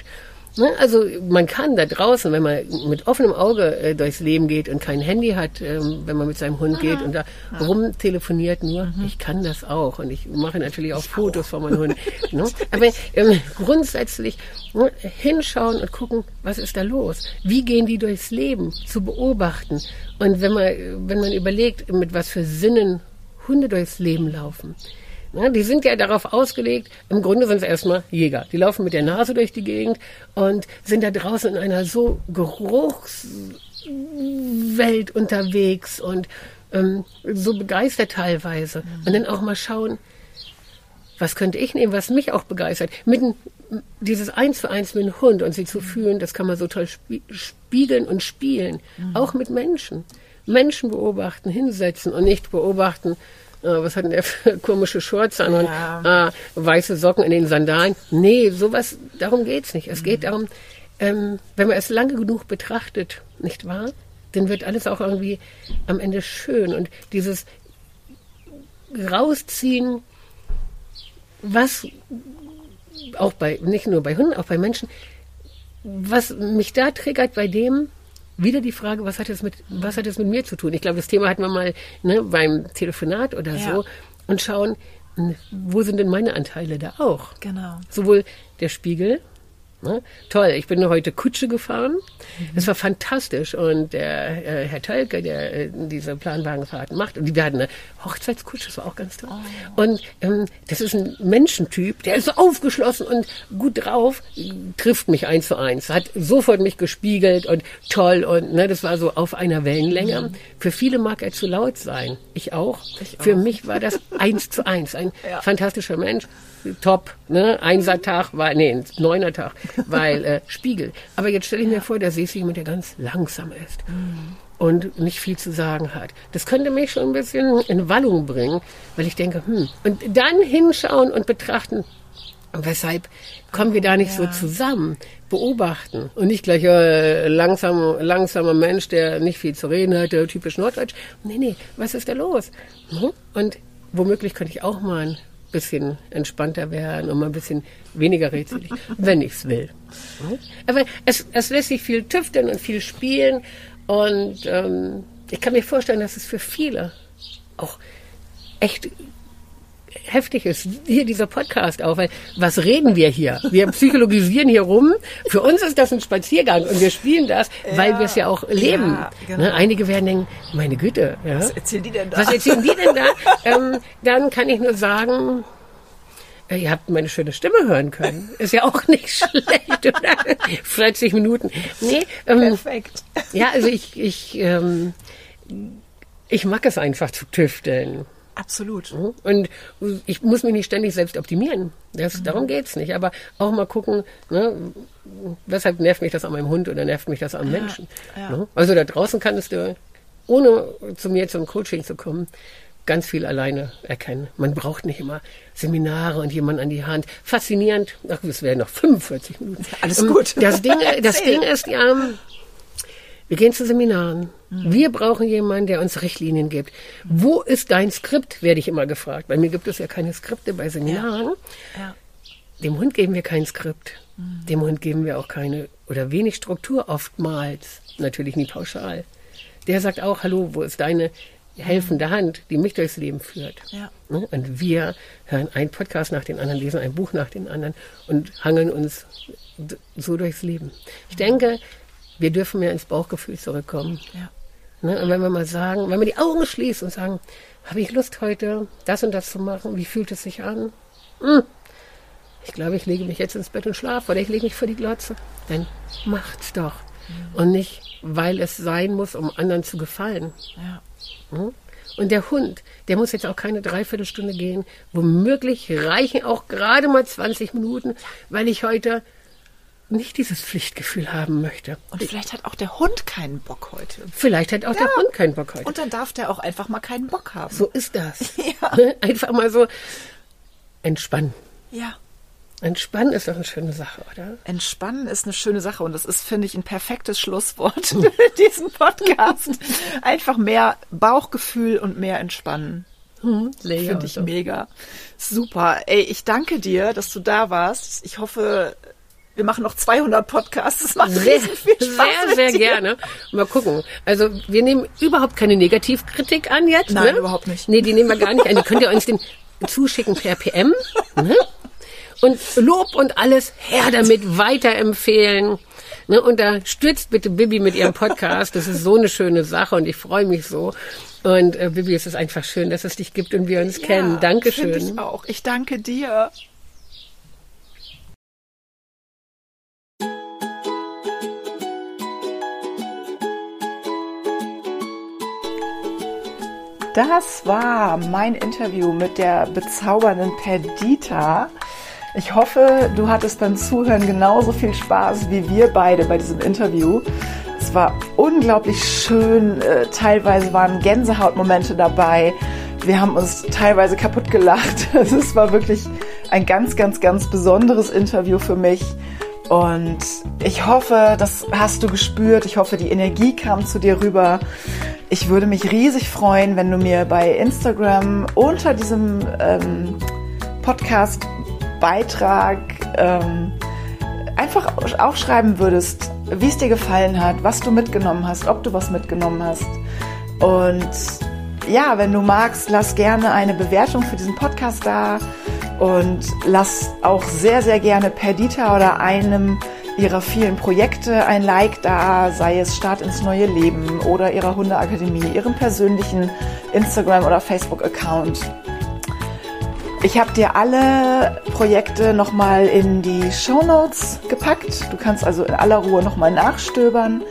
Ne? Also man kann da draußen, wenn man mit offenem Auge äh, durchs Leben geht und kein Handy hat, ähm, wenn man mit seinem Hund Aha. geht und da ja. rumtelefoniert nur, mhm. ich kann das auch und ich mache natürlich auch ich Fotos auch. von meinem Hund. ne? Aber ähm, grundsätzlich ne, hinschauen und gucken, was ist da los? Wie gehen die durchs Leben? Zu beobachten. Und wenn man, wenn man überlegt, mit was für Sinnen Hunde durchs Leben laufen, ja, die sind ja darauf ausgelegt, im Grunde sind es erstmal Jäger. Die laufen mit der Nase durch die Gegend und sind da draußen in einer so Geruchswelt unterwegs und ähm, so begeistert teilweise. Mhm. Und dann auch mal schauen, was könnte ich nehmen, was mich auch begeistert. Mit dieses Eins für Eins mit dem Hund und sie zu fühlen, das kann man so toll spiegeln und spielen. Mhm. Auch mit Menschen. Menschen beobachten, hinsetzen und nicht beobachten, was hat denn der für komische Shorts an ja. und äh, weiße Socken in den Sandalen. Nee, sowas, darum geht's nicht. Es mhm. geht darum, ähm, wenn man es lange genug betrachtet, nicht wahr? Dann wird alles auch irgendwie am Ende schön. Und dieses rausziehen, was auch bei, nicht nur bei Hunden, auch bei Menschen, was mich da triggert bei dem, wieder die Frage, was hat es mit, was hat es mit mir zu tun? Ich glaube, das Thema hatten wir mal ne, beim Telefonat oder ja. so und schauen, wo sind denn meine Anteile da auch? Genau. Sowohl der Spiegel, Ne? Toll, ich bin heute Kutsche gefahren. Mhm. Es war fantastisch. Und der äh, Herr Tölke, der äh, diese Planwagenfahrten macht, und wir hatten eine Hochzeitskutsche, das war auch ganz toll. Oh. Und ähm, das ist ein Menschentyp, der ist so aufgeschlossen und gut drauf, trifft mich eins zu eins, hat sofort mich gespiegelt und toll. Und ne, das war so auf einer Wellenlänge. Mhm. Für viele mag er zu laut sein. Ich auch. Ich Für auch. mich war das eins zu eins. Ein ja. fantastischer Mensch top, ne? Einser-Tag war, nee, neuner Tag, weil äh, Spiegel. Aber jetzt stelle ich mir vor, da sehe ich jemand, der ganz langsam ist. Mhm. Und nicht viel zu sagen hat. Das könnte mich schon ein bisschen in Wallung bringen, weil ich denke, hm, und dann hinschauen und betrachten, weshalb kommen wir da nicht ja. so zusammen? Beobachten und nicht gleich äh, langsam, langsamer Mensch, der nicht viel zu reden hat, der typisch Norddeutsch. Nee, nee, was ist da los? Hm? Und womöglich könnte ich auch mal ein bisschen entspannter werden und mal ein bisschen weniger rätselig, wenn ich es will. Aber es, es lässt sich viel tüfteln und viel spielen und ähm, ich kann mir vorstellen, dass es für viele auch echt heftig ist, hier dieser Podcast auch, weil was reden wir hier? Wir psychologisieren hier rum. Für uns ist das ein Spaziergang und wir spielen das, weil ja, wir es ja auch leben. Ja, genau. ne? Einige werden denken, meine Güte, ja? was erzählen die denn da? Was erzählen die denn da? ähm, dann kann ich nur sagen, äh, Ihr habt meine schöne Stimme hören können. Ist ja auch nicht schlecht, oder? 40 Minuten. Nee, ähm, Perfekt. Ja, also ich, ich, ähm, ich mag es einfach zu tüfteln. Absolut. Und ich muss mich nicht ständig selbst optimieren. Das, mhm. Darum geht's nicht. Aber auch mal gucken, ne, weshalb nervt mich das an meinem Hund oder nervt mich das an Menschen. Ja. Ne? Also da draußen kannst du, ohne zu mir zum Coaching zu kommen, ganz viel alleine erkennen. Man braucht nicht immer Seminare und jemanden an die Hand. Faszinierend. Ach, es wären noch 45 Minuten. Alles gut. Das Ding, das Ding ist ja, wir gehen zu Seminaren. Mhm. Wir brauchen jemanden, der uns Richtlinien gibt. Wo ist dein Skript, werde ich immer gefragt. Bei mir gibt es ja keine Skripte bei Seminaren. Ja. Ja. Dem Hund geben wir kein Skript. Mhm. Dem Hund geben wir auch keine oder wenig Struktur oftmals. Natürlich nie pauschal. Der sagt auch, hallo, wo ist deine helfende. Hand, die mich durchs Leben führt. Ja. Ne? Und wir hören einen Podcast nach dem anderen, lesen ein Buch nach dem anderen und hangeln uns so durchs Leben. Ich denke, wir dürfen mehr ins Bauchgefühl zurückkommen. Ja. Ne? Und wenn wir mal sagen, wenn wir die Augen schließen und sagen, habe ich Lust heute, das und das zu machen, wie fühlt es sich an? Hm. Ich glaube, ich lege mich jetzt ins Bett und schlafe oder ich lege mich vor die Glotze. Dann macht's doch. Mhm. Und nicht, weil es sein muss, um anderen zu gefallen. Ja. Hm? Und der Hund, der muss jetzt auch keine Dreiviertelstunde gehen. Womöglich reichen auch gerade mal 20 Minuten, weil ich heute nicht dieses Pflichtgefühl haben möchte. Und vielleicht hat auch der Hund keinen Bock heute. Vielleicht hat auch ja. der Hund keinen Bock heute. Und dann darf der auch einfach mal keinen Bock haben. So ist das. Ja. Einfach mal so entspannen. Ja. Entspannen ist doch eine schöne Sache, oder? Entspannen ist eine schöne Sache und das ist, finde ich, ein perfektes Schlusswort für diesen Podcast. Einfach mehr Bauchgefühl und mehr Entspannen. Hm, Finde ich mega. Super. Ey, ich danke dir, dass du da warst. Ich hoffe, wir machen noch 200 Podcasts. Das macht sehr, viel Spaß. Sehr, sehr dir. gerne. Mal gucken. Also wir nehmen überhaupt keine Negativkritik an jetzt. Nein, ne? überhaupt nicht. Nee, die nehmen wir gar nicht an. Die könnt ihr uns den zuschicken per PM. Ne? Und Lob und alles her damit weiterempfehlen. Ne, und da stürzt bitte Bibi mit ihrem Podcast. Das ist so eine schöne Sache und ich freue mich so. Und äh, Bibi, es ist einfach schön, dass es dich gibt und wir uns ja, kennen. Dankeschön. Ich auch. Ich danke dir. Das war mein Interview mit der bezaubernden Perdita. Ich hoffe, du hattest beim Zuhören genauso viel Spaß wie wir beide bei diesem Interview. Es war unglaublich schön. Äh, teilweise waren Gänsehautmomente dabei. Wir haben uns teilweise kaputt gelacht. Es war wirklich ein ganz, ganz, ganz besonderes Interview für mich. Und ich hoffe, das hast du gespürt. Ich hoffe, die Energie kam zu dir rüber Ich würde mich riesig freuen, wenn du mir bei Instagram unter diesem ähm, Podcast-Beitrag ähm, einfach auch schreiben würdest, wie es dir gefallen hat, was du mitgenommen hast, ob du was mitgenommen hast. Und ja, wenn du magst, lass gerne eine Bewertung für diesen Podcast da und lass auch sehr, sehr gerne per Dita oder einem ihrer vielen Projekte ein Like da, sei es Start ins neue Leben oder ihrer Hundeakademie, ihrem persönlichen Instagram- oder Facebook-Account. Ich habe dir alle Projekte nochmal in die Show Notes gepackt. Du kannst also in aller Ruhe nochmal nachstöbern.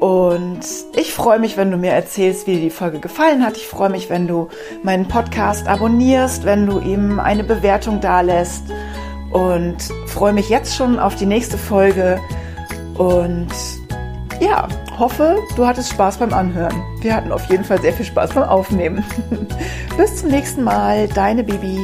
Und ich freue mich, wenn du mir erzählst, wie dir die Folge gefallen hat. Ich freue mich, wenn du meinen Podcast abonnierst, wenn du ihm eine Bewertung dalässt. Und freue mich jetzt schon auf die nächste Folge. Und ja, hoffe, du hattest Spaß beim Anhören. Wir hatten auf jeden Fall sehr viel Spaß beim Aufnehmen. Bis zum nächsten Mal, deine Bibi.